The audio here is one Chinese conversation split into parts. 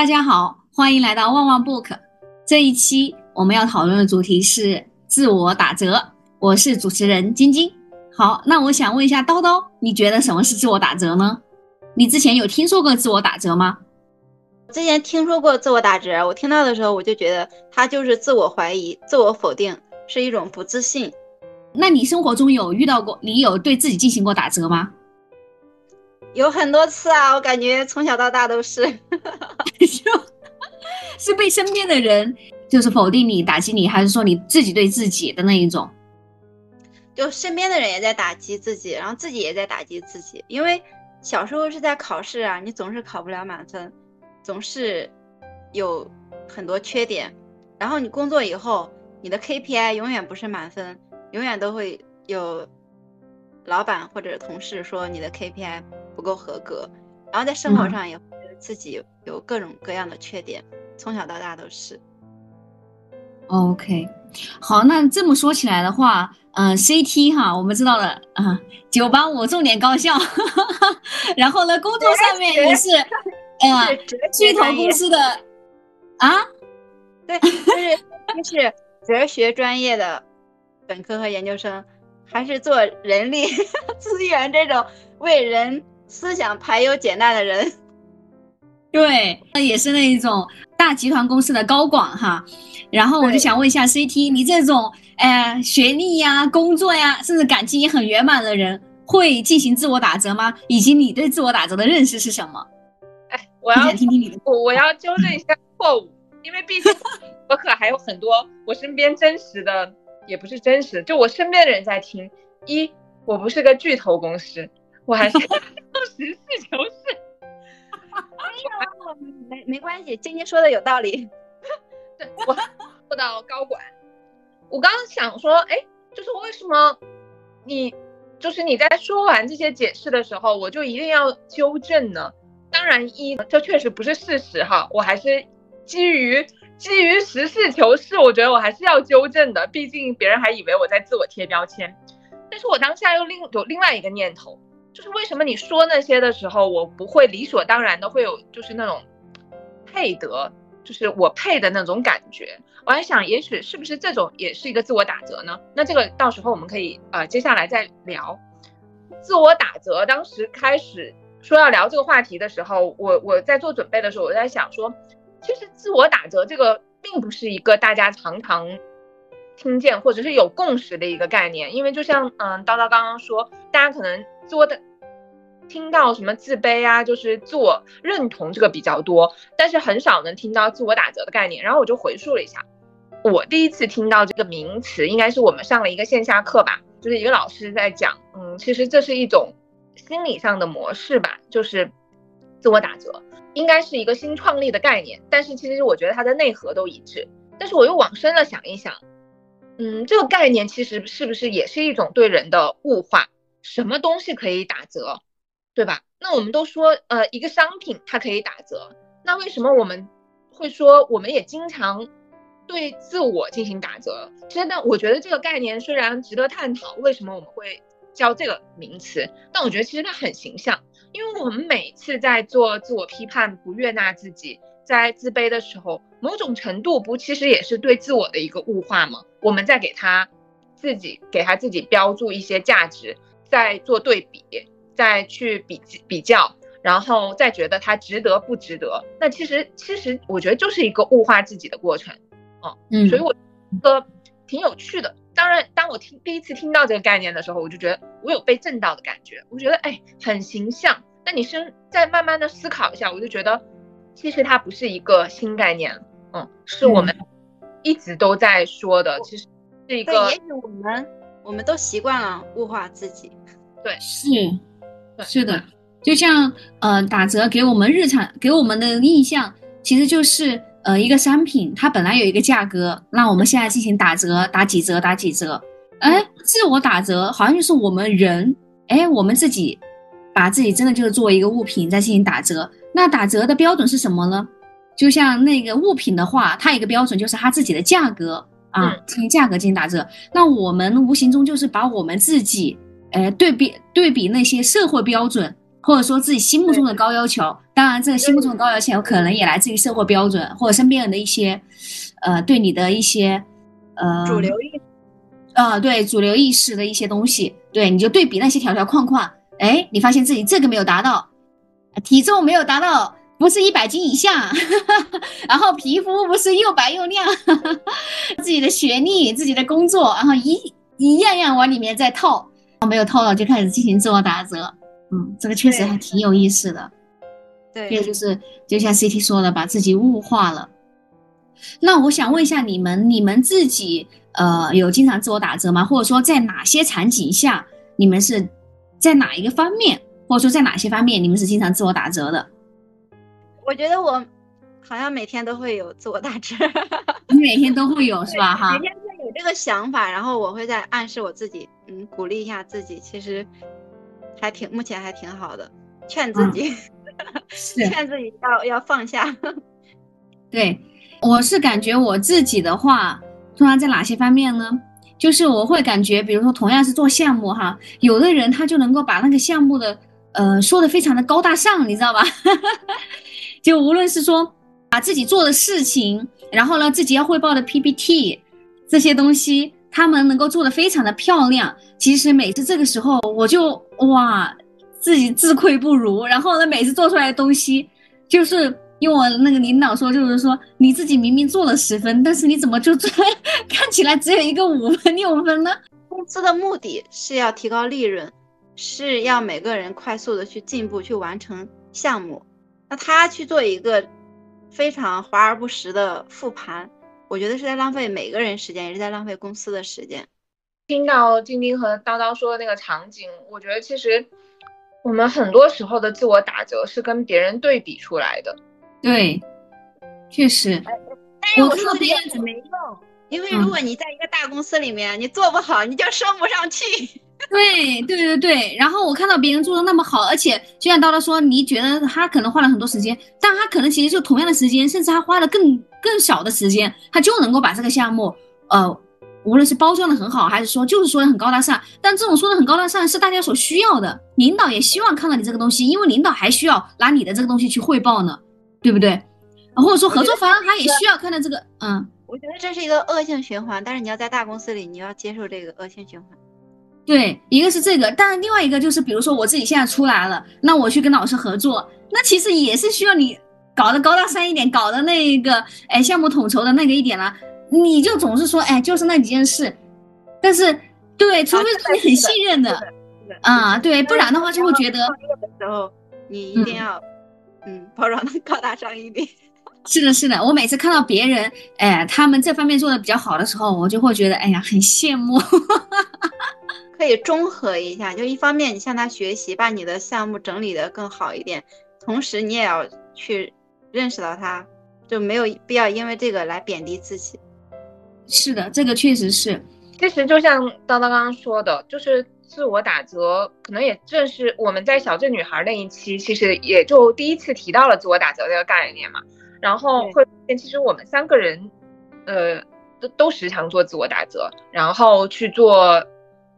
大家好，欢迎来到旺旺 book。这一期我们要讨论的主题是自我打折。我是主持人晶晶。好，那我想问一下叨叨，你觉得什么是自我打折呢？你之前有听说过自我打折吗？之前听说过自我打折，我听到的时候我就觉得它就是自我怀疑、自我否定，是一种不自信。那你生活中有遇到过？你有对自己进行过打折吗？有很多次啊，我感觉从小到大都是，是被身边的人就是否定你、打击你，还是说你自己对自己的那一种？就身边的人也在打击自己，然后自己也在打击自己，因为小时候是在考试啊，你总是考不了满分，总是有很多缺点，然后你工作以后，你的 KPI 永远不是满分，永远都会有老板或者同事说你的 KPI。不够合格，然后在生活上也自己有各种各样的缺点，从小到大都是。OK，好，那这么说起来的话，嗯，CT 哈，我们知道了啊，九八五重点高校，然后呢，工作上面也是，嗯，巨头公司的啊，对，就是就是哲学专业的本科和研究生，还是做人力 资源这种为人。思想排忧解难的人，对，那也是那一种大集团公司的高管哈。然后我就想问一下 CT，你这种呃学历呀、工作呀，甚至感情也很圆满的人，会进行自我打折吗？以及你对自我打折的认识是什么？哎，我要听听你的，我我要纠正一下错误，因为毕竟我可还有很多我身边真实的，也不是真实，就我身边的人在听。一，我不是个巨头公司。我还是实事求是，没没关系，晶晶说的有道理。对我做到高管，我刚刚想说，哎，就是为什么你就是你在说完这些解释的时候，我就一定要纠正呢？当然，一这确实不是事实哈，我还是基于基于实事求是，我觉得我还是要纠正的，毕竟别人还以为我在自我贴标签。但是我当下又另有另外一个念头。就是为什么你说那些的时候，我不会理所当然的会有就是那种配得，就是我配的那种感觉。我还想，也许是不是这种也是一个自我打折呢？那这个到时候我们可以呃接下来再聊自我打折。当时开始说要聊这个话题的时候，我我在做准备的时候，我在想说，其实自我打折这个并不是一个大家常常听见或者是有共识的一个概念，因为就像嗯叨叨刚刚说，大家可能。做的听到什么自卑啊，就是自我认同这个比较多，但是很少能听到自我打折的概念。然后我就回溯了一下，我第一次听到这个名词，应该是我们上了一个线下课吧，就是一个老师在讲，嗯，其实这是一种心理上的模式吧，就是自我打折，应该是一个新创立的概念，但是其实我觉得它的内核都一致。但是我又往深了想一想，嗯，这个概念其实是不是也是一种对人的物化？什么东西可以打折，对吧？那我们都说，呃，一个商品它可以打折，那为什么我们会说我们也经常对自我进行打折？其实呢，我觉得这个概念虽然值得探讨，为什么我们会叫这个名词？但我觉得其实它很形象，因为我们每次在做自我批判、不悦纳自己、在自卑的时候，某种程度不其实也是对自我的一个物化吗？我们在给他自己给他自己标注一些价值。再做对比，再去比比较，然后再觉得他值得不值得。那其实其实我觉得就是一个物化自己的过程，哦，嗯，所以我觉得挺有趣的。当然，当我听第一次听到这个概念的时候，我就觉得我有被震到的感觉。我觉得哎，很形象。但你深再慢慢的思考一下，我就觉得其实它不是一个新概念，嗯，是我们一直都在说的。其实是一个，也许我们我们都习惯了物化自己。对，是，是的，就像呃打折给我们日常给我们的印象，其实就是呃一个商品它本来有一个价格，那我们现在进行打折，打几折，打几折，哎，自我打折好像就是我们人，哎，我们自己把自己真的就是作为一个物品在进行打折。那打折的标准是什么呢？就像那个物品的话，它一个标准就是它自己的价格啊，进行价格进行打折。那我们无形中就是把我们自己。哎，对比对比那些社会标准或者说自己心目中的高要求。当然，这个心目中的高要求可能也来自于社会标准或者身边人的一些，呃，对你的一些，呃，主流意，呃，对主流意识的一些东西。对，你就对比那些条条框框，哎，你发现自己这个没有达到，体重没有达到，不是一百斤以下，然后皮肤不是又白又亮，自己的学历、自己的工作，然后一一样样往里面再套，没有套到就开始进行自我打折。嗯，这个确实还挺有意思的。对，这就是就像 CT 说的，把自己物化了。那我想问一下你们，你们自己呃有经常自我打折吗？或者说在哪些场景下，你们是在哪一个方面，或者说在哪些方面你们是经常自我打折的？我觉得我好像每天都会有自我打折，你每天都会有是吧？哈，每天会有这个想法，然后我会在暗示我自己，嗯，鼓励一下自己，其实还挺目前还挺好的，劝自己，劝自己要要放下。对。我是感觉我自己的话，通常在哪些方面呢？就是我会感觉，比如说同样是做项目哈，有的人他就能够把那个项目的呃说的非常的高大上，你知道吧？就无论是说把自己做的事情，然后呢自己要汇报的 PPT 这些东西，他们能够做的非常的漂亮。其实每次这个时候我就哇自己自愧不如，然后呢每次做出来的东西就是。用我那个领导说，就是说你自己明明做了十分，但是你怎么就做 看起来只有一个五分六分呢？公司的目的是要提高利润，是要每个人快速的去进步，去完成项目。那他去做一个非常华而不实的复盘，我觉得是在浪费每个人时间，也是在浪费公司的时间。听到晶晶和叨叨说的那个场景，我觉得其实我们很多时候的自我打折是跟别人对比出来的。对，确实。但是我说这样子没用，因为如果你在一个大公司里面，你做不好，你就升不上去。对对对对。然后我看到别人做的那么好，而且就像叨叨说，你觉得他可能花了很多时间，但他可能其实就同样的时间，甚至他花了更更少的时间，他就能够把这个项目，呃，无论是包装的很好，还是说就是说的很高大上。但这种说的很高大上是大家所需要的，领导也希望看到你这个东西，因为领导还需要拿你的这个东西去汇报呢。对不对？或者说合作方他也需要看到这个，嗯，我觉得这是一个恶性循环，但是你要在大公司里，你要接受这个恶性循环。对，一个是这个，但另外一个就是，比如说我自己现在出来了，那我去跟老师合作，那其实也是需要你搞得高大上一点，搞得那个，哎，项目统筹的那个一点了。你就总是说，哎，就是那几件事，但是对，除非是你很信任的，啊，对，不然的话就会觉得的，时候你一定要。嗯，包装的高大上一点。是的，是的，我每次看到别人，哎，他们这方面做的比较好的时候，我就会觉得，哎呀，很羡慕。可以综合一下，就一方面你向他学习，把你的项目整理的更好一点，同时你也要去认识到他，就没有必要因为这个来贬低自己。是的，这个确实是。其实就像叨叨刚刚说的，就是。自我打折，可能也正是我们在小镇女孩那一期，其实也就第一次提到了自我打折这个概念嘛。然后会，其实我们三个人，呃，都都时常做自我打折，然后去做，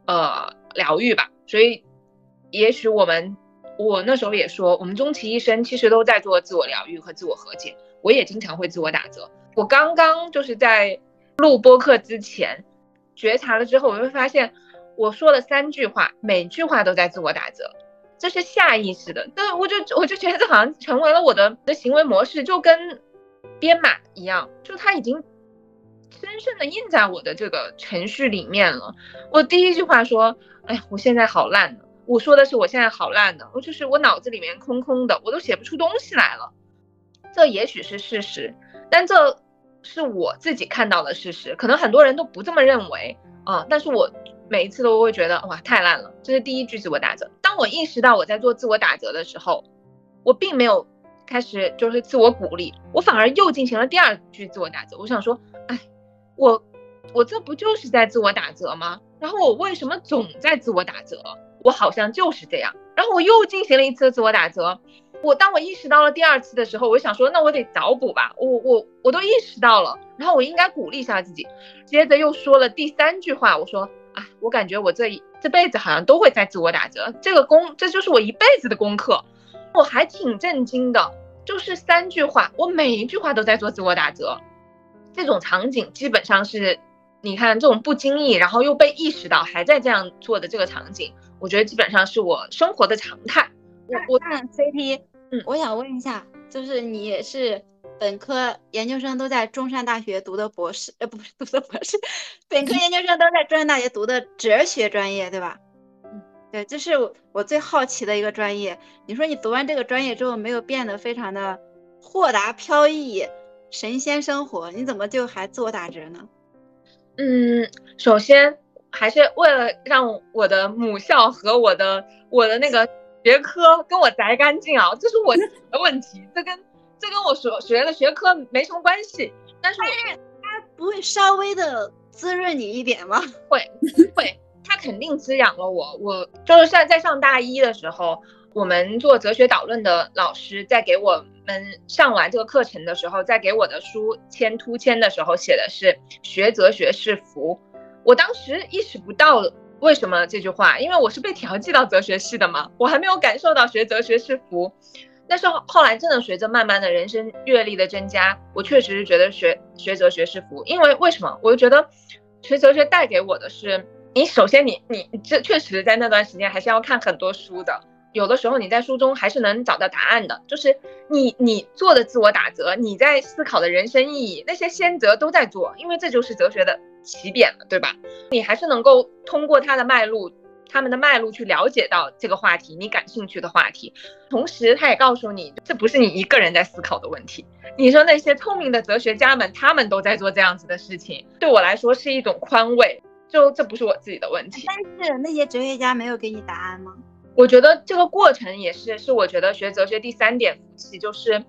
呃，疗愈吧。所以，也许我们，我那时候也说，我们终其一生其实都在做自我疗愈和自我和解。我也经常会自我打折。我刚刚就是在录播课之前，觉察了之后，我会发现。我说了三句话，每句话都在自我打折，这是下意识的。但我就我就觉得这好像成为了我的的行为模式，就跟编码一样，就它已经深深的印在我的这个程序里面了。我第一句话说：“哎呀，我现在好烂呢。”我说的是我现在好烂的，我就是我脑子里面空空的，我都写不出东西来了。这也许是事实，但这是我自己看到的事实，可能很多人都不这么认为啊。但是我。每一次都会觉得哇太烂了，这是第一句自我打折。当我意识到我在做自我打折的时候，我并没有开始就是自我鼓励，我反而又进行了第二句自我打折。我想说，哎，我我这不就是在自我打折吗？然后我为什么总在自我打折？我好像就是这样。然后我又进行了一次自我打折。我当我意识到了第二次的时候，我想说，那我得找补吧。我我我都意识到了，然后我应该鼓励一下自己。接着又说了第三句话，我说。啊，我感觉我这一这辈子好像都会在自我打折，这个功这就是我一辈子的功课。我还挺震惊的，就是三句话，我每一句话都在做自我打折。这种场景基本上是，你看这种不经意，然后又被意识到还在这样做的这个场景，我觉得基本上是我生活的常态。我我看 CT，嗯，我想问一下，就是你也是。本科、研究生都在中山大学读的博士，呃，不是读的博士，本科、研究生都在中山大学读的哲学专业，对吧？嗯，对，这是我最好奇的一个专业。你说你读完这个专业之后，没有变得非常的豁达飘逸、神仙生活，你怎么就还自我打折呢？嗯，首先还是为了让我的母校和我的我的那个学科跟我摘干净啊，这是我的问题，这跟。这跟我所学的学科没什么关系，但是它不会稍微的滋润你一点吗？会 会，它肯定滋养了我。我就是在在上大一的时候，我们做哲学导论的老师在给我们上完这个课程的时候，在给我的书签突签的时候写的是“学哲学是福”。我当时意识不到为什么这句话，因为我是被调剂到哲学系的嘛，我还没有感受到学哲学是福。但是后来真的随着慢慢的人生阅历的增加，我确实是觉得学学哲学是福，因为为什么？我就觉得学哲学带给我的是，你首先你你这确实在那段时间还是要看很多书的，有的时候你在书中还是能找到答案的，就是你你做的自我打折，你在思考的人生意义，那些先哲都在做，因为这就是哲学的起点了，对吧？你还是能够通过它的脉络。他们的脉络去了解到这个话题，你感兴趣的话题，同时他也告诉你，这不是你一个人在思考的问题。你说那些聪明的哲学家们，他们都在做这样子的事情，对我来说是一种宽慰，就这不是我自己的问题。但是那些哲学家没有给你答案吗？我觉得这个过程也是，是我觉得学哲学第三点福气，就是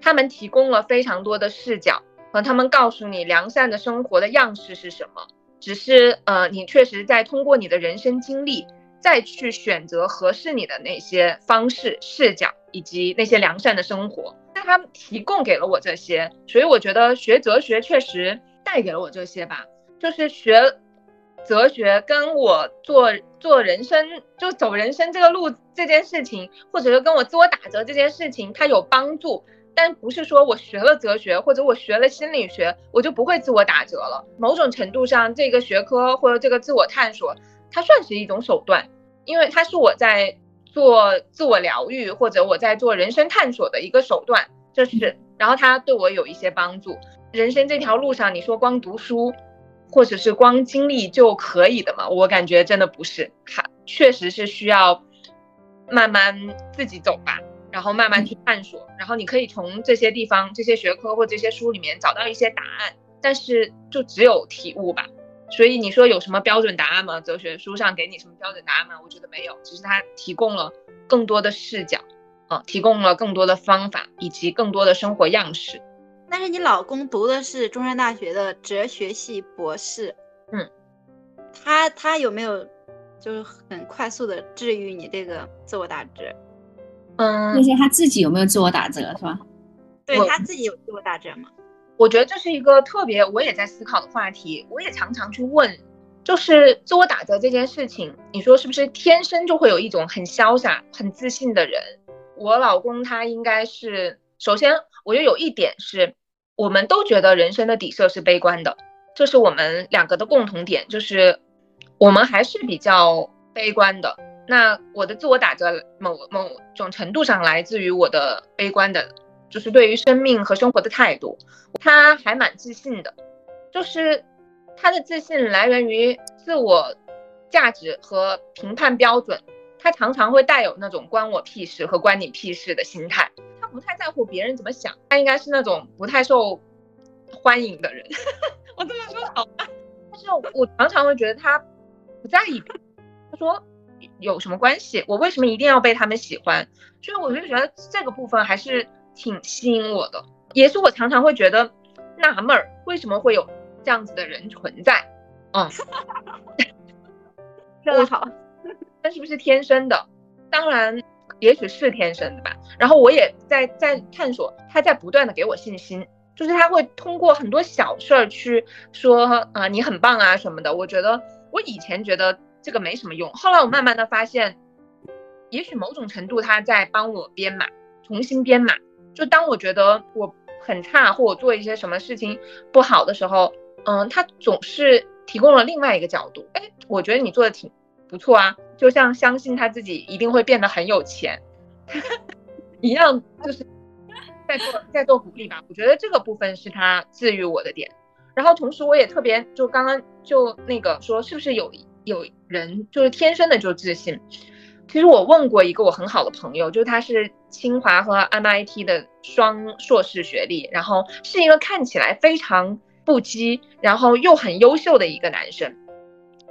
他们提供了非常多的视角，他们告诉你良善的生活的样式是什么。只是呃，你确实在通过你的人生经历，再去选择合适你的那些方式、视角以及那些良善的生活。那他提供给了我这些，所以我觉得学哲学确实带给了我这些吧。就是学哲学跟我做做人生，就走人生这个路这件事情，或者是跟我自我打折这件事情，它有帮助。但不是说我学了哲学或者我学了心理学，我就不会自我打折了。某种程度上，这个学科或者这个自我探索，它算是一种手段，因为它是我在做自我疗愈或者我在做人生探索的一个手段。这是，然后它对我有一些帮助。人生这条路上，你说光读书或者是光经历就可以的吗？我感觉真的不是，它确实是需要慢慢自己走吧。然后慢慢去探索，然后你可以从这些地方、这些学科或这些书里面找到一些答案，但是就只有体悟吧。所以你说有什么标准答案吗？哲学书上给你什么标准答案吗？我觉得没有，只是它提供了更多的视角，啊，提供了更多的方法以及更多的生活样式。但是你老公读的是中山大学的哲学系博士，嗯，他他有没有就是很快速的治愈你这个自我打折？嗯，那些他自己有没有自我打折是吧？对他自己有自我打折吗？我觉得这是一个特别我也在思考的话题，我也常常去问，就是自我打折这件事情，你说是不是天生就会有一种很潇洒、很自信的人？我老公他应该是，首先我觉得有一点是，我们都觉得人生的底色是悲观的，这是我们两个的共同点，就是我们还是比较悲观的。那我的自我打折某某种程度上来自于我的悲观的，就是对于生命和生活的态度，他还蛮自信的，就是他的自信来源于自我价值和评判标准，他常常会带有那种关我屁事和关你屁事的心态，他不太在乎别人怎么想，他应该是那种不太受欢迎的人，我这么说好吗？但是我常常会觉得他不在意，他说。有什么关系？我为什么一定要被他们喜欢？所以我就觉得这个部分还是挺吸引我的，也是我常常会觉得纳闷儿，为什么会有这样子的人存在？嗯，说得好，那是不是天生的？当然，也许是天生的吧。然后我也在在探索，他在不断的给我信心，就是他会通过很多小事儿去说啊，你很棒啊什么的。我觉得我以前觉得这个没什么用，后来我慢慢的发现，也许某种程度他在帮我编码，重新编码。就当我觉得我很差，或我做一些什么事情不好的时候，嗯，他总是提供了另外一个角度。哎，我觉得你做的挺不错啊，就像相信他自己一定会变得很有钱 一样，就是在做在做鼓励吧。我觉得这个部分是他治愈我的点。然后同时我也特别就刚刚就那个说，是不是有有人就是天生的就自信？其实我问过一个我很好的朋友，就是他是清华和 MIT 的双硕士学历，然后是一个看起来非常不羁，然后又很优秀的一个男生。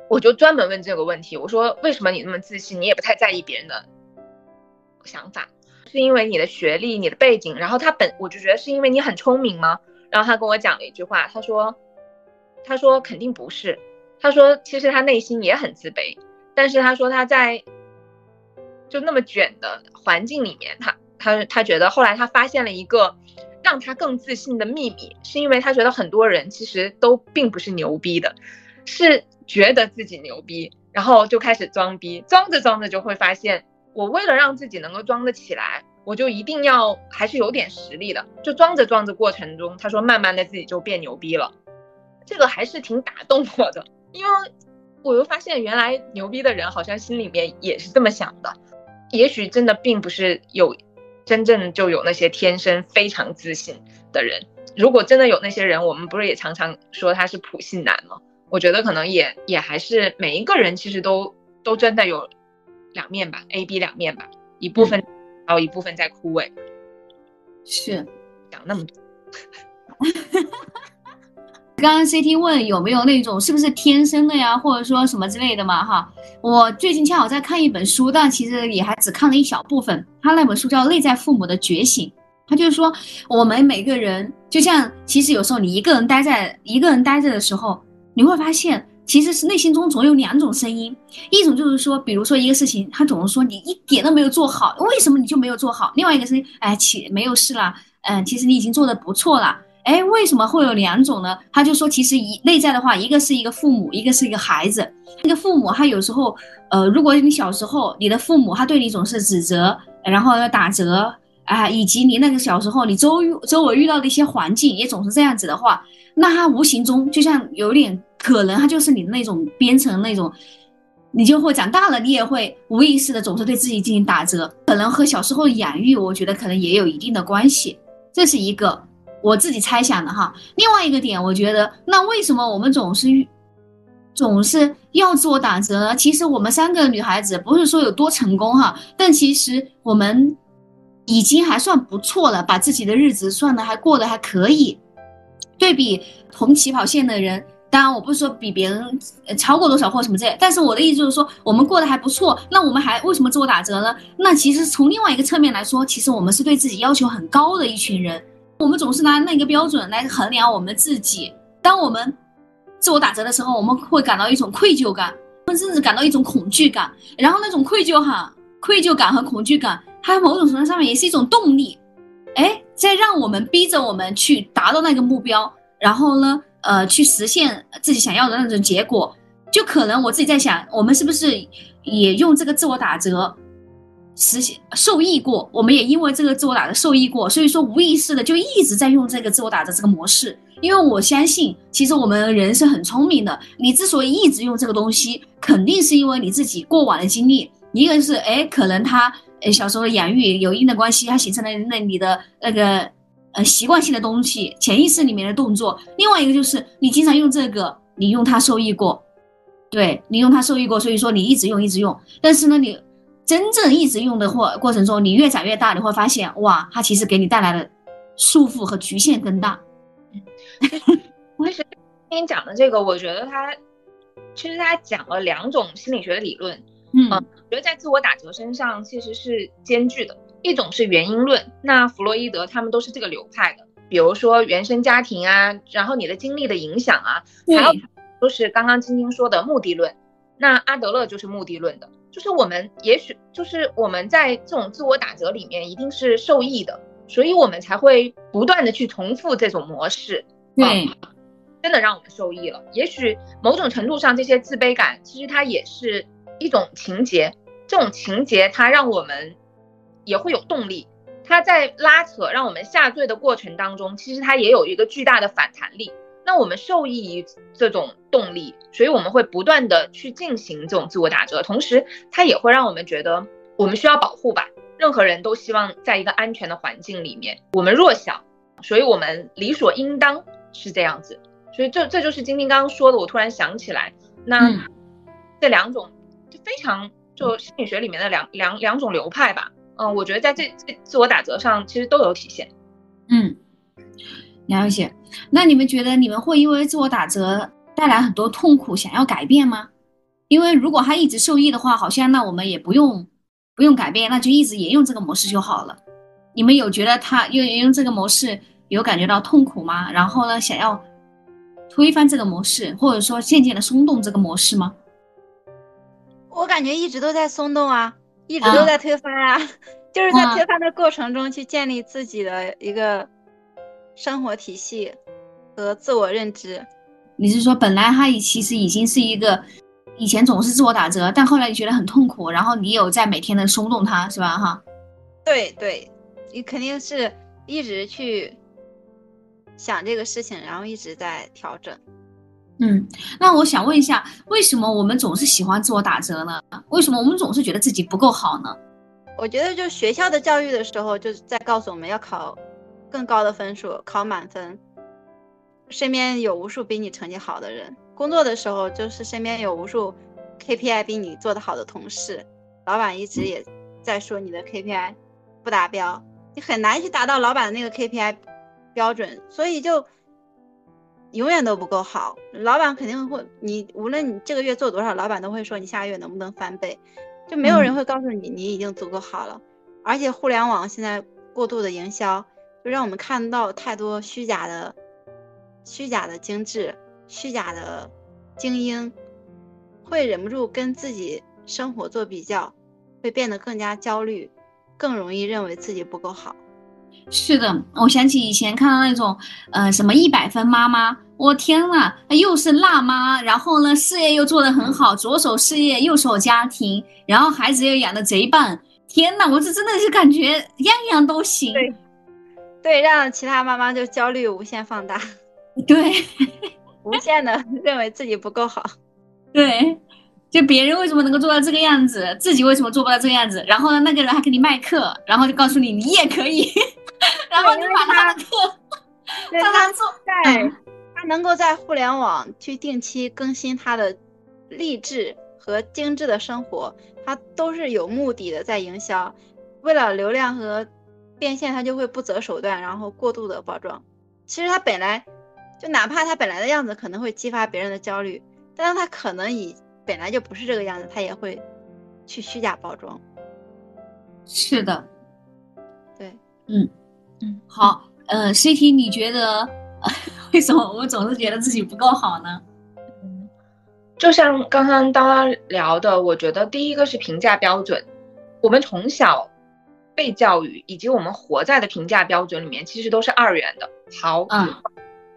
我就专门问这个问题，我说为什么你那么自信？你也不太在意别人的想法，是因为你的学历、你的背景？然后他本我就觉得是因为你很聪明吗？然后他跟我讲了一句话，他说：“他说肯定不是，他说其实他内心也很自卑，但是他说他在就那么卷的环境里面，他他他觉得后来他发现了一个让他更自信的秘密，是因为他觉得很多人其实都并不是牛逼的，是觉得自己牛逼，然后就开始装逼，装着装着就会发现，我为了让自己能够装得起来。”我就一定要还是有点实力的，就装着装着过程中，他说慢慢的自己就变牛逼了，这个还是挺打动我的，因为我又发现原来牛逼的人好像心里面也是这么想的，也许真的并不是有真正就有那些天生非常自信的人，如果真的有那些人，我们不是也常常说他是普信男吗？我觉得可能也也还是每一个人其实都都真的有两面吧，A B 两面吧，一部分。然后一部分在枯萎，是讲那么多。刚刚 CT 问有没有那种是不是天生的呀，或者说什么之类的嘛？哈，我最近恰好在看一本书，但其实也还只看了一小部分。他那本书叫《内在父母的觉醒》，他就是说我们每个人，就像其实有时候你一个人待在一个人待着的时候，你会发现。其实是内心中总有两种声音，一种就是说，比如说一个事情，他总是说你一点都没有做好，为什么你就没有做好？另外一个声音，哎，其没有事了，嗯，其实你已经做的不错了，哎，为什么会有两种呢？他就说，其实一内在的话，一个是一个父母，一个是一个孩子。那个父母他有时候，呃，如果你小时候你的父母他对你总是指责，然后要打折啊，以及你那个小时候你周周围遇到的一些环境也总是这样子的话，那他无形中就像有点。可能他就是你那种编程那种，你就会长大了，你也会无意识的总是对自己进行打折。可能和小时候的养育，我觉得可能也有一定的关系。这是一个我自己猜想的哈。另外一个点，我觉得那为什么我们总是总是要自我打折呢？其实我们三个女孩子不是说有多成功哈，但其实我们已经还算不错了，把自己的日子算的还过得还可以，对比同起跑线的人。当然，我不是说比别人超过多少或什么之类，但是我的意思就是说，我们过得还不错。那我们还为什么自我打折呢？那其实从另外一个侧面来说，其实我们是对自己要求很高的一群人。我们总是拿那个标准来衡量我们自己。当我们自我打折的时候，我们会感到一种愧疚感，甚至感到一种恐惧感。然后那种愧疚哈，愧疚感和恐惧感，它某种程度上面也是一种动力，哎，在让我们逼着我们去达到那个目标。然后呢？呃，去实现自己想要的那种结果，就可能我自己在想，我们是不是也用这个自我打折实现受益过？我们也因为这个自我打折受益过，所以说无意识的就一直在用这个自我打折这个模式。因为我相信，其实我们人是很聪明的。你之所以一直用这个东西，肯定是因为你自己过往的经历。一个是，哎，可能他呃小时候的养育有一定的关系，他形成了那你的那个。呃，习惯性的东西，潜意识里面的动作。另外一个就是你经常用这个，你用它受益过，对你用它受益过，所以说你一直用，一直用。但是呢，你真正一直用的过过程中，你越长越大，你会发现，哇，它其实给你带来的束缚和局限更大。其实今天讲的这个，我觉得他其实他讲了两种心理学的理论，嗯，我觉得在自我打折身上其实是兼具的。一种是原因论，那弗洛伊德他们都是这个流派的，比如说原生家庭啊，然后你的经历的影响啊，还有就是刚刚晶晶说的目的论，那阿德勒就是目的论的，就是我们也许就是我们在这种自我打折里面一定是受益的，所以我们才会不断的去重复这种模式。对，真的让我们受益了。也许某种程度上，这些自卑感其实它也是一种情节，这种情节它让我们也会有动力。它在拉扯让我们下坠的过程当中，其实它也有一个巨大的反弹力。那我们受益于这种动力，所以我们会不断的去进行这种自我打折，同时它也会让我们觉得我们需要保护吧。任何人都希望在一个安全的环境里面，我们弱小，所以我们理所应当是这样子。所以这这就是晶晶刚刚说的，我突然想起来，那这两种就非常就心理学里面的两两两种流派吧。嗯，我觉得在这这自我打折上其实都有体现。嗯，了解。那你们觉得你们会因为自我打折带来很多痛苦，想要改变吗？因为如果他一直受益的话，好像那我们也不用不用改变，那就一直沿用这个模式就好了。你们有觉得他用沿用这个模式有感觉到痛苦吗？然后呢，想要推翻这个模式，或者说渐渐的松动这个模式吗？我感觉一直都在松动啊，一直都在推翻啊，就是在推翻的过程中去建立自己的一个生活体系。和自我认知，你是说本来他其实已经是一个以前总是自我打折，但后来你觉得很痛苦，然后你有在每天的松动他，是吧？哈，对对，你肯定是一直去想这个事情，然后一直在调整。嗯，那我想问一下，为什么我们总是喜欢自我打折呢？为什么我们总是觉得自己不够好呢？我觉得就学校的教育的时候，就是在告诉我们要考更高的分数，考满分。身边有无数比你成绩好的人，工作的时候就是身边有无数 KPI 比你做得好的同事，老板一直也在说你的 KPI 不达标，你很难去达到老板的那个 KPI 标准，所以就永远都不够好。老板肯定会，你无论你这个月做多少，老板都会说你下个月能不能翻倍，就没有人会告诉你你已经足够好了。而且互联网现在过度的营销，就让我们看到太多虚假的。虚假的精致，虚假的精英，会忍不住跟自己生活做比较，会变得更加焦虑，更容易认为自己不够好。是的，我想起以前看到那种，呃，什么一百分妈妈，我天呐，又是辣妈，然后呢，事业又做得很好，左手事业，右手家庭，然后孩子又养的贼棒，天呐，我是真的是感觉样样都行。对，对，让其他妈妈就焦虑无限放大。对，无限的 认为自己不够好。对，就别人为什么能够做到这个样子，自己为什么做不到这个样子？然后呢，那个人还给你卖课，然后就告诉你你也可以，然后你把他的课让他做。在他能够在互联网去定期更新他的励志和精致的生活，他都是有目的的在营销，为了流量和变现，他就会不择手段，然后过度的包装。其实他本来。就哪怕他本来的样子可能会激发别人的焦虑，但是他可能以本来就不是这个样子，他也会去虚假包装。是的，对，嗯嗯，好，呃，CT，你觉得 为什么我们总是觉得自己不够好呢？嗯，就像刚刚刚刚聊的，我觉得第一个是评价标准，我们从小被教育以及我们活在的评价标准里面，其实都是二元的，好，与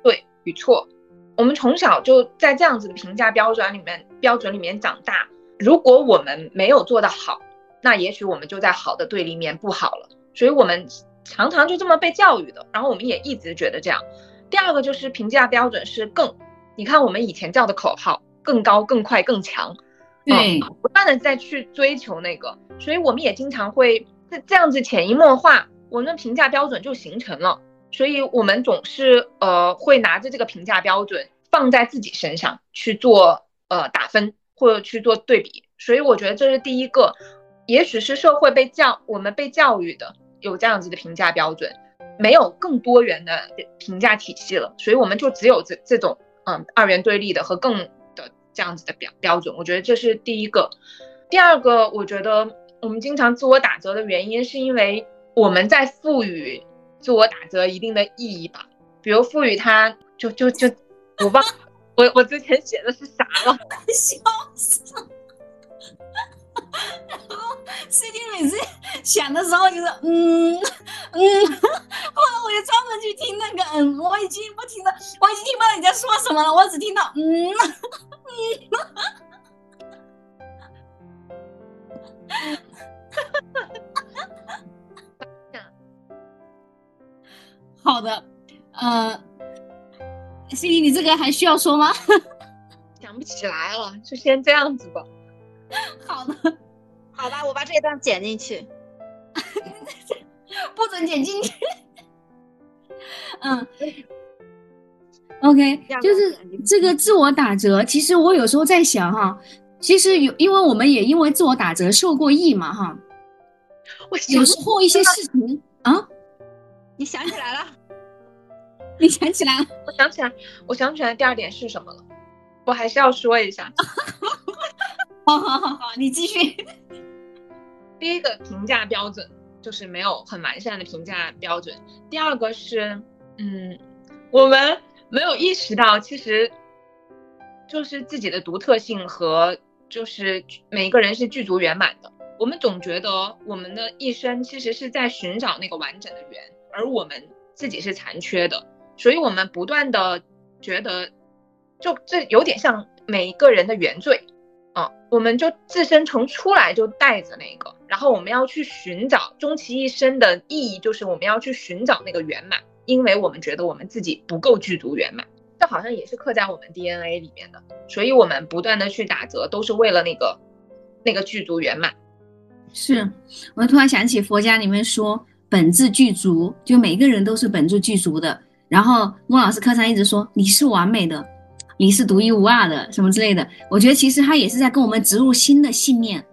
对。与错，我们从小就在这样子的评价标准里面标准里面长大。如果我们没有做得好，那也许我们就在好的对立面不好了。所以我们常常就这么被教育的，然后我们也一直觉得这样。第二个就是评价标准是更，你看我们以前叫的口号，更高、更快、更强，对，不断的在去追求那个，所以我们也经常会这这样子潜移默化，我们的评价标准就形成了。所以，我们总是呃会拿着这个评价标准放在自己身上去做呃打分或者去做对比。所以，我觉得这是第一个，也许是社会被教我们被教育的有这样子的评价标准，没有更多元的评价体系了，所以我们就只有这这种嗯二元对立的和更的这样子的标标准。我觉得这是第一个。第二个，我觉得我们经常自我打折的原因，是因为我们在赋予。自我打折一定的意义吧，比如赋予它，就就就，我忘，我我之前写的是啥了？笑死！然后 C D 每次想的时候就是嗯嗯，后来我就专门去听那个嗯，我已经不听了，我已经听不到你在说说什么了，我只听到嗯嗯。好的，呃，心怡，你这个还需要说吗？想不起来了，就先这样子吧。好的，好吧，我把这一段剪进去。不准剪进去。嗯，OK，就是这个自我打折。其实我有时候在想哈，其实有，因为我们也因为自我打折受过益嘛哈。我有时候一些事情啊，你想起来了？你想起来了？我想起来，我想起来第二点是什么了？我还是要说一下。好好好好，你继续。第一个评价标准。就是没有很完善的评价标准。第二个是，嗯，我们没有意识到，其实就是自己的独特性和就是每一个人是具足圆满的。我们总觉得我们的一生其实是在寻找那个完整的圆，而我们自己是残缺的，所以我们不断的觉得，就这有点像每一个人的原罪。啊我们就自身从出来就带着那个，然后我们要去寻找终其一生的意义，就是我们要去寻找那个圆满，因为我们觉得我们自己不够具足圆满，这好像也是刻在我们 DNA 里面的，所以我们不断的去打折，都是为了那个那个具足圆满。是我突然想起佛家里面说本质具足，就每个人都是本质具足的。然后莫老师课上一直说你是完美的。你是独一无二的，什么之类的？我觉得其实他也是在跟我们植入新的信念。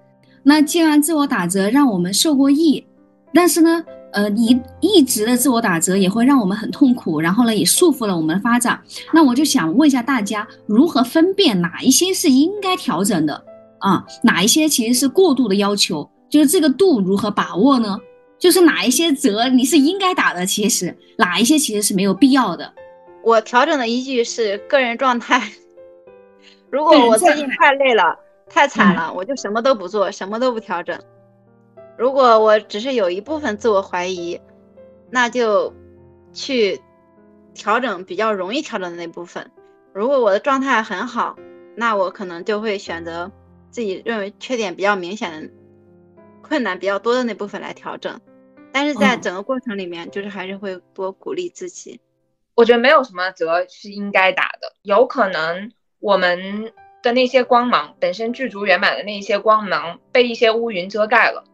那既然自我打折让我们受过益，但是呢，呃，一一直的自我打折也会让我们很痛苦，然后呢，也束缚了我们的发展。那我就想问一下大家，如何分辨哪一些是应该调整的啊？哪一些其实是过度的要求？就是这个度如何把握呢？就是哪一些折你是应该打的，其实哪一些其实是没有必要的。我调整的依据是个人状态。如果我最近太累了、太惨了，我就什么都不做，什么都不调整。如果我只是有一部分自我怀疑，那就去调整比较容易调整的那部分。如果我的状态很好，那我可能就会选择自己认为缺点比较明显的、困难比较多的那部分来调整。但是在整个过程里面，就是还是会多鼓励自己。我觉得没有什么折是应该打的，有可能我们的那些光芒本身具足圆满的那些光芒被一些乌云遮盖了。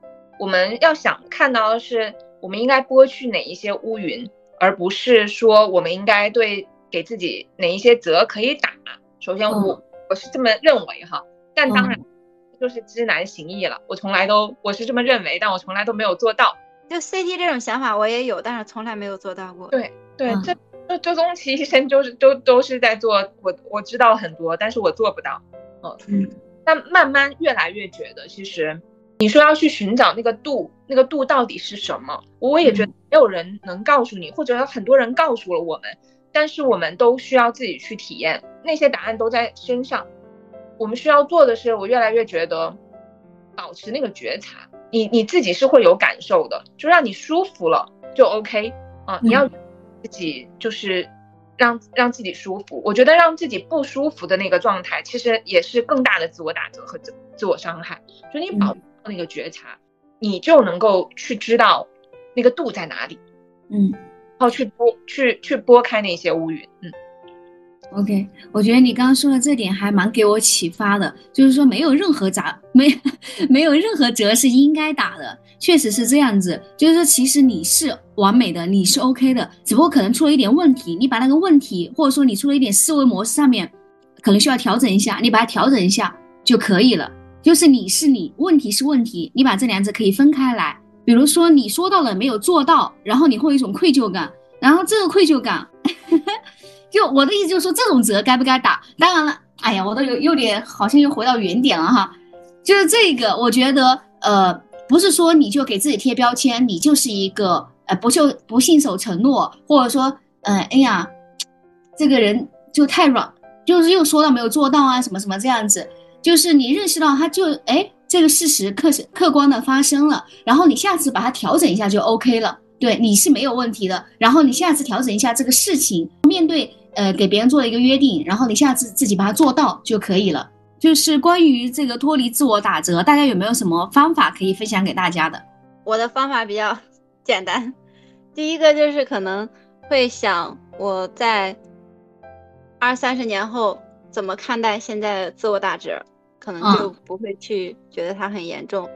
我们要想看到的是，我们应该剥去哪一些乌云，而不是说我们应该对给自己哪一些责可以打。首先，我我是这么认为哈，但当然就是知难行易了。我从来都我是这么认为，但我从来都没有做到。就 CT 这种想法我也有，但是从来没有做到过。对对，这。就终其一生就是都都是在做我我知道很多，但是我做不到，嗯，但慢慢越来越觉得，其实你说要去寻找那个度，那个度到底是什么？我也觉得没有人能告诉你，或者有很多人告诉了我们，但是我们都需要自己去体验，那些答案都在身上。我们需要做的是，我越来越觉得保持那个觉察，你你自己是会有感受的，就让你舒服了就 OK 啊，你要。自己就是让让自己舒服，我觉得让自己不舒服的那个状态，其实也是更大的自我打折和自自我伤害。就你保持那个觉察，你就能够去知道那个度在哪里，嗯，然后去拨去去拨开那些乌云，嗯。OK，我觉得你刚刚说的这点还蛮给我启发的，就是说没有任何砸没 没有任何折是应该打的，确实是这样子。就是说，其实你是完美的，你是 OK 的，只不过可能出了一点问题，你把那个问题或者说你出了一点思维模式上面可能需要调整一下，你把它调整一下就可以了。就是你是你，问题是问题，你把这两者可以分开来。比如说你说到了没有做到，然后你会有一种愧疚感，然后这个愧疚感。就我的意思就是说，这种折该不该打？当然了，哎呀，我都有有点好像又回到原点了哈。就是这个，我觉得呃，不是说你就给自己贴标签，你就是一个呃不就不信守承诺，或者说呃哎呀，这个人就太软，就是又说到没有做到啊什么什么这样子。就是你认识到他就哎这个事实客客观的发生了，然后你下次把它调整一下就 OK 了。对，你是没有问题的。然后你下次调整一下这个事情，面对。呃给别人做了一个约定，然后你下次自己把它做到就可以了。就是关于这个脱离自我打折，大家有没有什么方法可以分享给大家的？我的方法比较简单，第一个就是可能会想我在二三十年后怎么看待现在自我打折，可能就不会去觉得它很严重。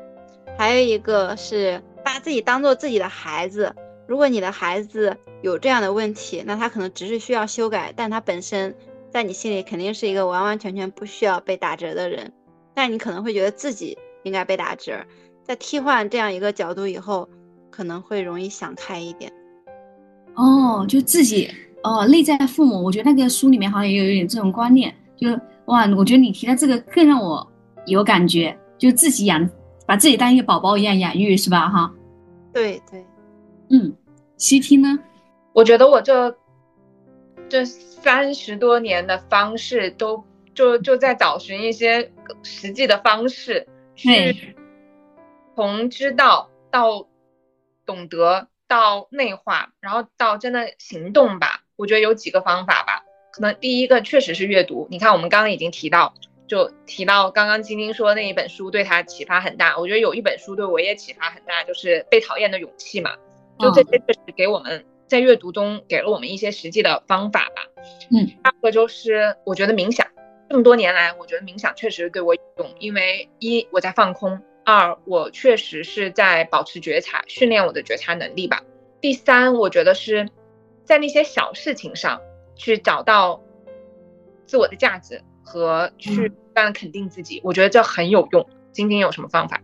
还有一个是把自己当做自己的孩子，如果你的孩子有这样的问题，那他可能只是需要修改，但他本身在你心里肯定是一个完完全全不需要被打折的人，但你可能会觉得自己应该被打折。在替换这样一个角度以后，可能会容易想开一点。哦，就自己哦，内在父母，我觉得那个书里面好像也有一点这种观念，就哇，我觉得你提的这个更让我有感觉，就自己养，把自己当一个宝宝一样养育，是吧？哈，对对，嗯，西听呢？我觉得我这这三十多年的方式，都就就在找寻一些实际的方式去。从知道到懂得到内化，然后到真的行动吧。我觉得有几个方法吧。可能第一个确实是阅读。你看，我们刚刚已经提到，就提到刚刚晶晶说那一本书对他启发很大。我觉得有一本书对我也启发很大，就是《被讨厌的勇气》嘛。就这些确实给我们在阅读中给了我们一些实际的方法吧。嗯。第二个就是我觉得冥想，这么多年来，我觉得冥想确实对我有用，因为一我在放空。二，我确实是在保持觉察，训练我的觉察能力吧。第三，我觉得是在那些小事情上去找到自我的价值和去不断肯定自己，我觉得这很有用。晶晶有什么方法？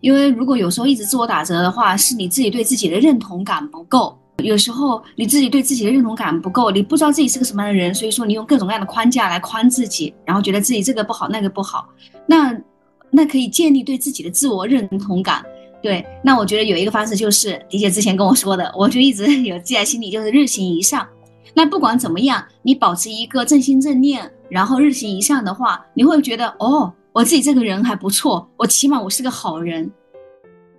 因为如果有时候一直自我打折的话，是你自己对自己的认同感不够。有时候你自己对自己的认同感不够，你不知道自己是个什么样的人，所以说你用各种各样的框架来框自己，然后觉得自己这个不好那个不好，那。那可以建立对自己的自我认同感，对。那我觉得有一个方式就是迪姐之前跟我说的，我就一直有记在心里，就是日行一善。那不管怎么样，你保持一个正心正念，然后日行一善的话，你会觉得哦，我自己这个人还不错，我起码我是个好人，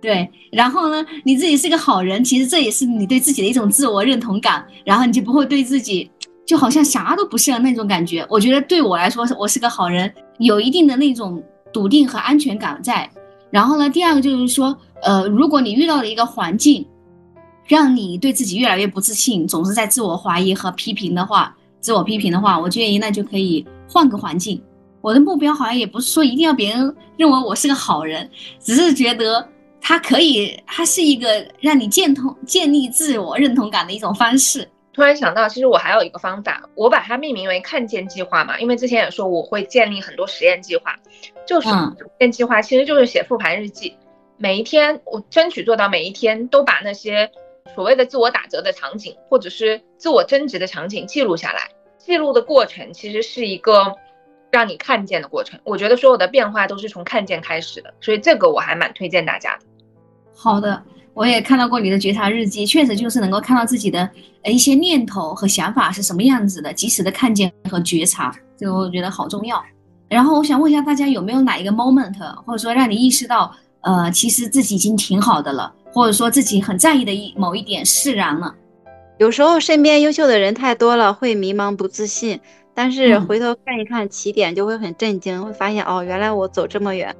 对。然后呢，你自己是个好人，其实这也是你对自己的一种自我认同感，然后你就不会对自己就好像啥都不是那种感觉。我觉得对我来说，我是个好人，有一定的那种。笃定和安全感在，然后呢，第二个就是说，呃，如果你遇到了一个环境，让你对自己越来越不自信，总是在自我怀疑和批评的话，自我批评的话，我建议那就可以换个环境。我的目标好像也不是说一定要别人认为我是个好人，只是觉得它可以，它是一个让你建同建立自我认同感的一种方式。突然想到，其实我还有一个方法，我把它命名为“看见计划”嘛，因为之前也说我会建立很多实验计划，就是实验计划其实就是写复盘日记，每一天我争取做到每一天都把那些所谓的自我打折的场景，或者是自我增值的场景记录下来。记录的过程其实是一个让你看见的过程，我觉得所有的变化都是从看见开始的，所以这个我还蛮推荐大家的。好的。我也看到过你的觉察日记，确实就是能够看到自己的呃一些念头和想法是什么样子的，及时的看见和觉察，这个我觉得好重要。然后我想问一下大家，有没有哪一个 moment，或者说让你意识到，呃，其实自己已经挺好的了，或者说自己很在意的一某一点释然了？有时候身边优秀的人太多了，会迷茫不自信，但是回头看一看起点，就会很震惊，会发现哦，原来我走这么远。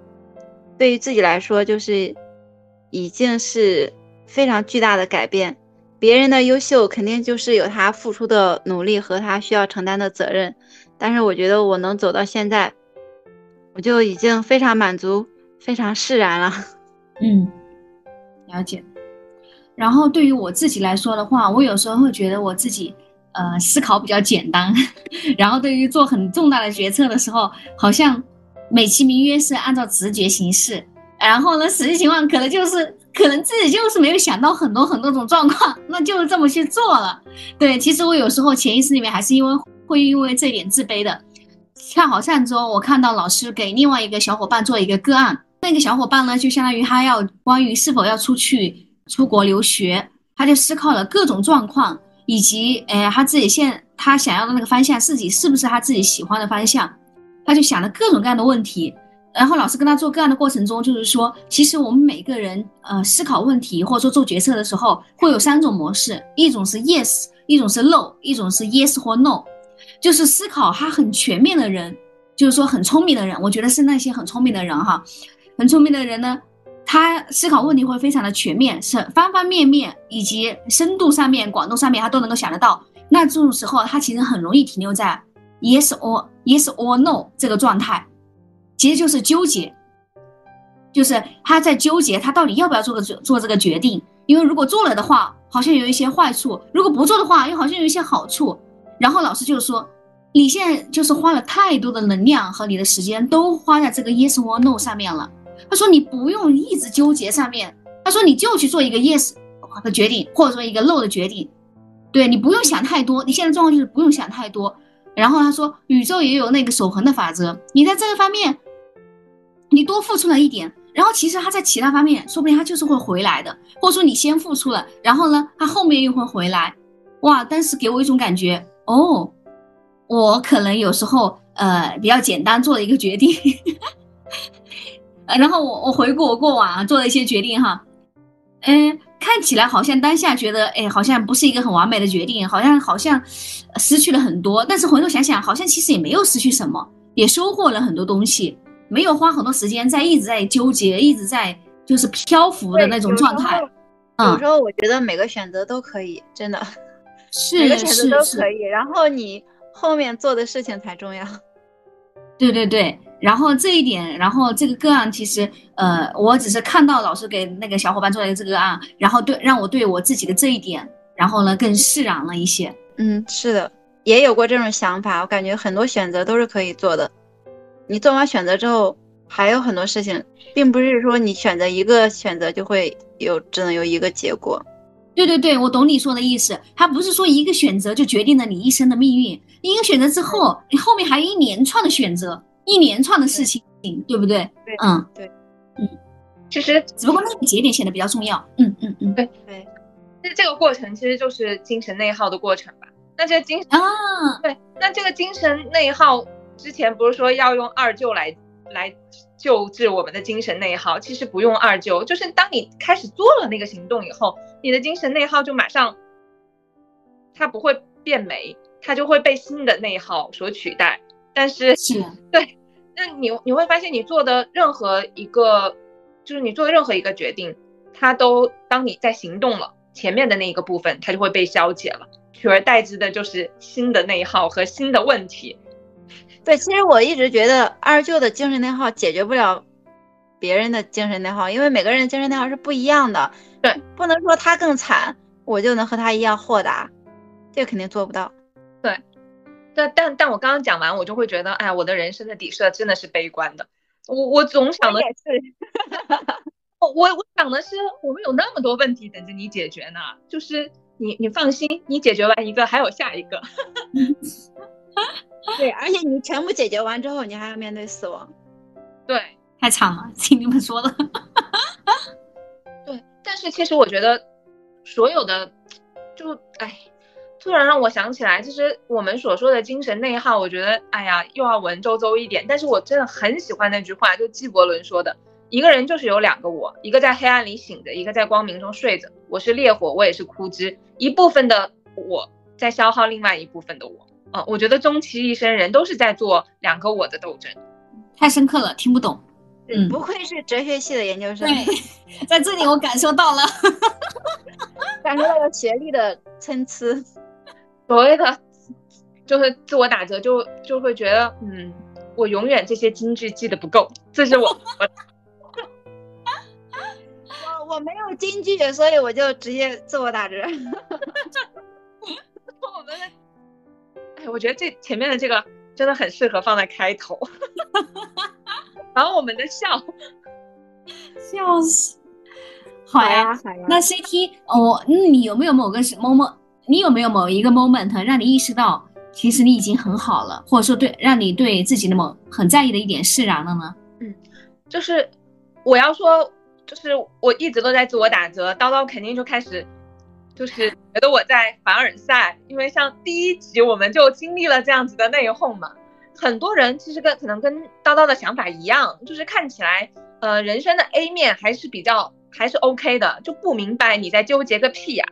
对于自己来说，就是。已经是非常巨大的改变。别人的优秀肯定就是有他付出的努力和他需要承担的责任，但是我觉得我能走到现在，我就已经非常满足、非常释然了。嗯，了解。然后对于我自己来说的话，我有时候会觉得我自己呃思考比较简单，然后对于做很重大的决策的时候，好像美其名曰是按照直觉行事。然后呢，实际情况可能就是，可能自己就是没有想到很多很多种状况，那就是这么去做了。对，其实我有时候潜意识里面还是因为会因为这点自卑的。恰好上周我看到老师给另外一个小伙伴做一个个案，那个小伙伴呢，就相当于他要关于是否要出去出国留学，他就思考了各种状况，以及诶他自己现他想要的那个方向，自己是不是他自己喜欢的方向，他就想了各种各样的问题。然后老师跟他做个案的过程中，就是说，其实我们每个人，呃，思考问题或者说做决策的时候，会有三种模式，一种是 yes，一种是 no，一种是 yes 或 no。就是思考他很全面的人，就是说很聪明的人，我觉得是那些很聪明的人哈，很聪明的人呢，他思考问题会非常的全面，是方方面面以及深度上面、广度上面他都能够想得到。那这种时候，他其实很容易停留在 yes or yes or no 这个状态，其实就是纠结，就是他在纠结他到底要不要做个做做这个决定。因为如果做了的话，好像有一些坏处；如果不做的话，又好像有一些好处。然后老师就说，你现在就是花了太多的能量和你的时间都花在这个 yes or no 上面了。他说你不用一直纠结上面，他说你就去做一个 yes 的决定，或者说一个 no 的决定。对你不用想太多，你现在状况就是不用想太多。然后他说，宇宙也有那个守恒的法则，你在这个方面，你多付出了一点。然后其实他在其他方面，说不定他就是会回来的，或者说你先付出了，然后呢，他后面又会回来，哇！但是给我一种感觉，哦，我可能有时候呃比较简单做了一个决定，然后我我回顾我过往啊做的一些决定哈，嗯，看起来好像当下觉得哎好像不是一个很完美的决定，好像好像失去了很多，但是回头想想，好像其实也没有失去什么，也收获了很多东西。没有花很多时间在一直在纠结，一直在就是漂浮的那种状态。有时候我觉得每个选择都可以，真的，是每个选择都可以。然后你后面做的事情才重要。对对对，然后这一点，然后这个个案其实，呃，我只是看到老师给那个小伙伴做的这个案，然后对让我对我自己的这一点，然后呢更释然了一些。嗯，是的，也有过这种想法。我感觉很多选择都是可以做的。你做完选择之后，还有很多事情，并不是说你选择一个选择就会有只能有一个结果。对对对，我懂你说的意思。它不是说一个选择就决定了你一生的命运，一个选择之后，你后面还有一连串的选择，一连串的事情，对不对？对，嗯，对，嗯，其实只不过那个节点显得比较重要。嗯嗯嗯，对对。那这个过程其实就是精神内耗的过程吧？那这个精啊，对，那这个精神内耗。之前不是说要用二舅来来救治我们的精神内耗，其实不用二舅，就是当你开始做了那个行动以后，你的精神内耗就马上，它不会变没，它就会被新的内耗所取代。但是是，对，那你你会发现你做的任何一个，就是你做的任何一个决定，它都当你在行动了，前面的那一个部分它就会被消解了，取而代之的就是新的内耗和新的问题。对，其实我一直觉得二舅的精神内耗解决不了别人的精神内耗，因为每个人的精神内耗是不一样的。对，不能说他更惨，我就能和他一样豁达，这肯定做不到。对，但但但我刚刚讲完，我就会觉得，哎，我的人生的底色真的是悲观的。我我总想的也是，我我我想的是，我们有那么多问题等着你解决呢，就是你你放心，你解决完一个，还有下一个。对，而且你全部解决完之后，你还要面对死亡，对，太惨了，听你们说的。对，但是其实我觉得，所有的，就哎，突然让我想起来，其实我们所说的精神内耗，我觉得，哎呀，又要文绉绉一点。但是我真的很喜欢那句话，就纪伯伦说的：“一个人就是有两个我，一个在黑暗里醒着，一个在光明中睡着。我是烈火，我也是枯枝，一部分的我在消耗另外一部分的我。”嗯，我觉得终其一生，人都是在做两个我的斗争，太深刻了，听不懂。嗯，不愧是哲学系的研究生。对，在这里我感受到了，感受到了学历的参差。所谓的就是自我打折，就就会觉得，嗯，我永远这些金句记得不够，这是我。我我没有金句，所以我就直接自我打折。我们的，哎。我觉得这前面的这个真的很适合放在开头，然后我们的笑，笑死，好呀好呀。那 CT 哦，那你有没有某个 moment？你有没有某一个 moment 让你意识到，其实你已经很好了，或者说对让你对自己的某很在意的一点释然了呢？嗯，就是我要说，就是我一直都在自我打折，叨叨肯定就开始。就是觉得我在凡尔赛，因为像第一集我们就经历了这样子的内讧嘛。很多人其实跟可能跟叨叨的想法一样，就是看起来呃人生的 A 面还是比较还是 OK 的，就不明白你在纠结个屁呀。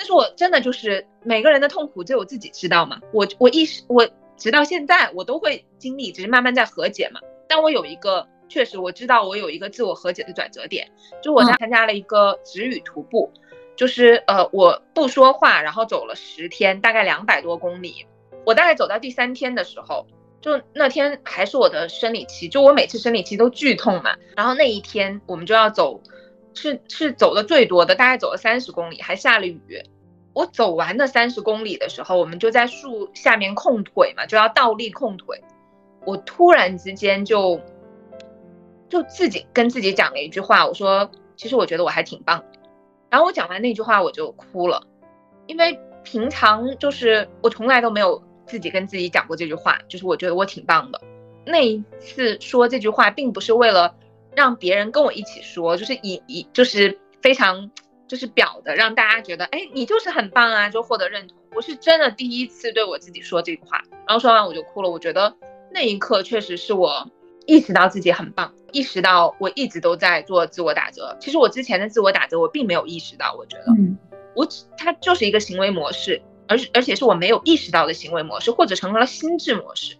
但是我真的就是每个人的痛苦只有自己知道嘛。我我意识我直到现在我都会经历，只是慢慢在和解嘛。但我有一个，确实我知道我有一个自我和解的转折点，就我在参加了一个止语徒步，就是呃我不说话，然后走了十天，大概两百多公里。我大概走到第三天的时候，就那天还是我的生理期，就我每次生理期都剧痛嘛。然后那一天我们就要走，是是走的最多的，大概走了三十公里，还下了雨。我走完那三十公里的时候，我们就在树下面控腿嘛，就要倒立控腿。我突然之间就就自己跟自己讲了一句话，我说：“其实我觉得我还挺棒。”然后我讲完那句话，我就哭了，因为平常就是我从来都没有自己跟自己讲过这句话，就是我觉得我挺棒的。那一次说这句话，并不是为了让别人跟我一起说，就是以以就是非常。就是表的，让大家觉得，哎，你就是很棒啊，就获得认同。我是真的第一次对我自己说这句话，然后说完我就哭了。我觉得那一刻确实是我意识到自己很棒，意识到我一直都在做自我打折。其实我之前的自我打折我并没有意识到，我觉得，我它就是一个行为模式，而而且是我没有意识到的行为模式，或者成为了心智模式。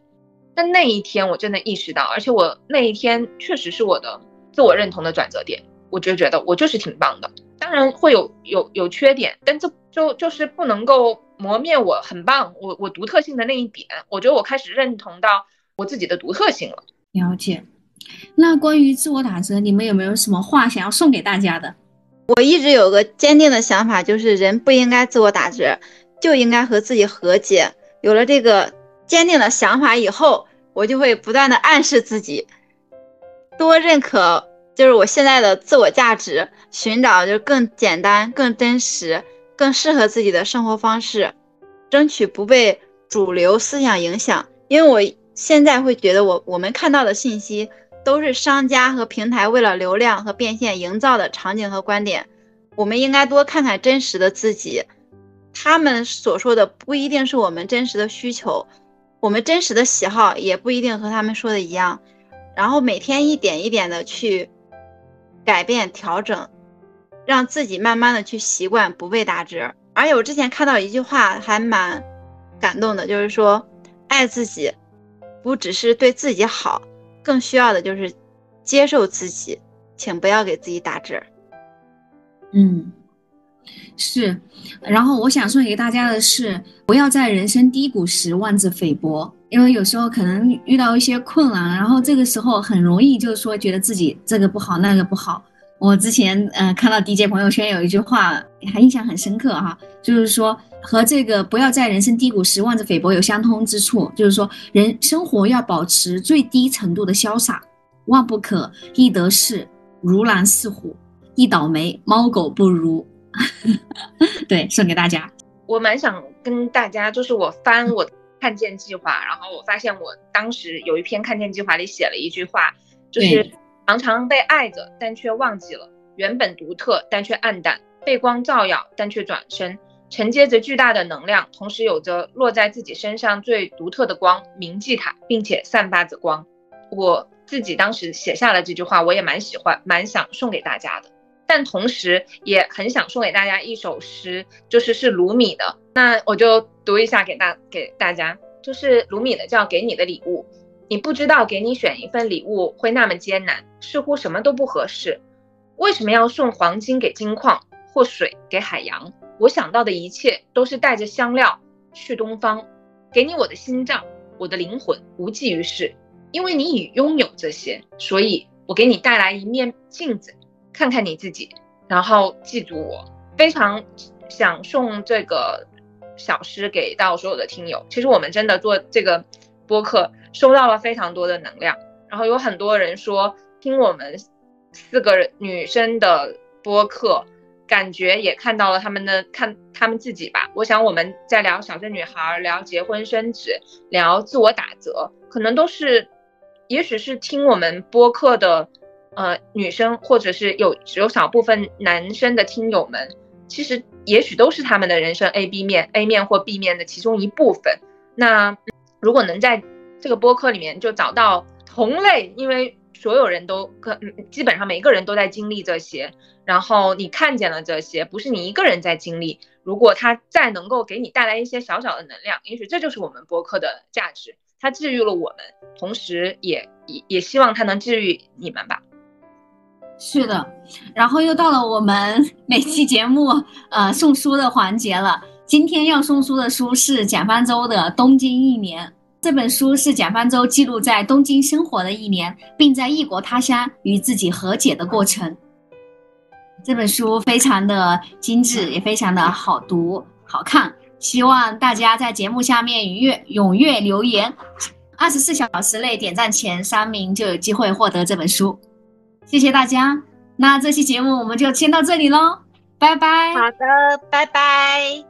但那一天我真的意识到，而且我那一天确实是我的自我认同的转折点。我就觉得我就是挺棒的。当然会有有有缺点，但这就就是不能够磨灭我很棒，我我独特性的那一点。我觉得我开始认同到我自己的独特性了。了解。那关于自我打折，你们有没有什么话想要送给大家的？我一直有个坚定的想法，就是人不应该自我打折，就应该和自己和解。有了这个坚定的想法以后，我就会不断的暗示自己，多认可。就是我现在的自我价值，寻找就是更简单、更真实、更适合自己的生活方式，争取不被主流思想影响。因为我现在会觉得，我我们看到的信息都是商家和平台为了流量和变现营造的场景和观点。我们应该多看看真实的自己，他们所说的不一定是我们真实的需求，我们真实的喜好也不一定和他们说的一样。然后每天一点一点的去。改变调整，让自己慢慢的去习惯不被打折。而且我之前看到一句话还蛮感动的，就是说，爱自己不只是对自己好，更需要的就是接受自己，请不要给自己打折。嗯，是。然后我想送给大家的是，不要在人生低谷时妄自菲薄，因为有时候可能遇到一些困难，然后这个时候很容易就是说觉得自己这个不好那个不好。我之前呃看到 DJ 朋友圈有一句话还印象很深刻哈，就是说和这个不要在人生低谷时妄自菲薄有相通之处，就是说人生活要保持最低程度的潇洒，万不可一得势如狼似虎，一倒霉猫狗不如。对，送给大家。我蛮想跟大家，就是我翻我看见计划，然后我发现我当时有一篇看见计划里写了一句话，就是。常常被爱着，但却忘记了原本独特，但却暗淡；被光照耀，但却转身，承接着巨大的能量，同时有着落在自己身上最独特的光——铭记它，并且散发着光。我自己当时写下了这句话，我也蛮喜欢，蛮想送给大家的。但同时也很想送给大家一首诗，就是是卢米的。那我就读一下给大给大家，就是卢米的，叫《给你的礼物》。你不知道给你选一份礼物会那么艰难，似乎什么都不合适。为什么要送黄金给金矿或水给海洋？我想到的一切都是带着香料去东方，给你我的心脏，我的灵魂无济于事，因为你已拥有这些，所以我给你带来一面镜子，看看你自己，然后记住我。非常想送这个小诗给到所有的听友。其实我们真的做这个播客。收到了非常多的能量，然后有很多人说听我们四个女生的播客，感觉也看到了他们的看他们自己吧。我想我们在聊小镇女孩，聊结婚生子，聊自我打折，可能都是，也许是听我们播客的呃女生，或者是有有少部分男生的听友们，其实也许都是他们的人生 A B 面 A 面或 B 面的其中一部分。那如果能在这个播客里面就找到同类，因为所有人都可，基本上每一个人都在经历这些，然后你看见了这些，不是你一个人在经历。如果它再能够给你带来一些小小的能量，也许这就是我们播客的价值。它治愈了我们，同时也也也希望它能治愈你们吧。是的，然后又到了我们 每期节目呃送书的环节了。今天要送书的书是蒋方舟的《东京一年》。这本书是蒋方舟记录在东京生活的一年，并在异国他乡与自己和解的过程。这本书非常的精致，也非常的好读、好看。希望大家在节目下面踊跃踊跃留言，二十四小时内点赞前三名就有机会获得这本书。谢谢大家，那这期节目我们就先到这里喽，拜拜。好的，拜拜。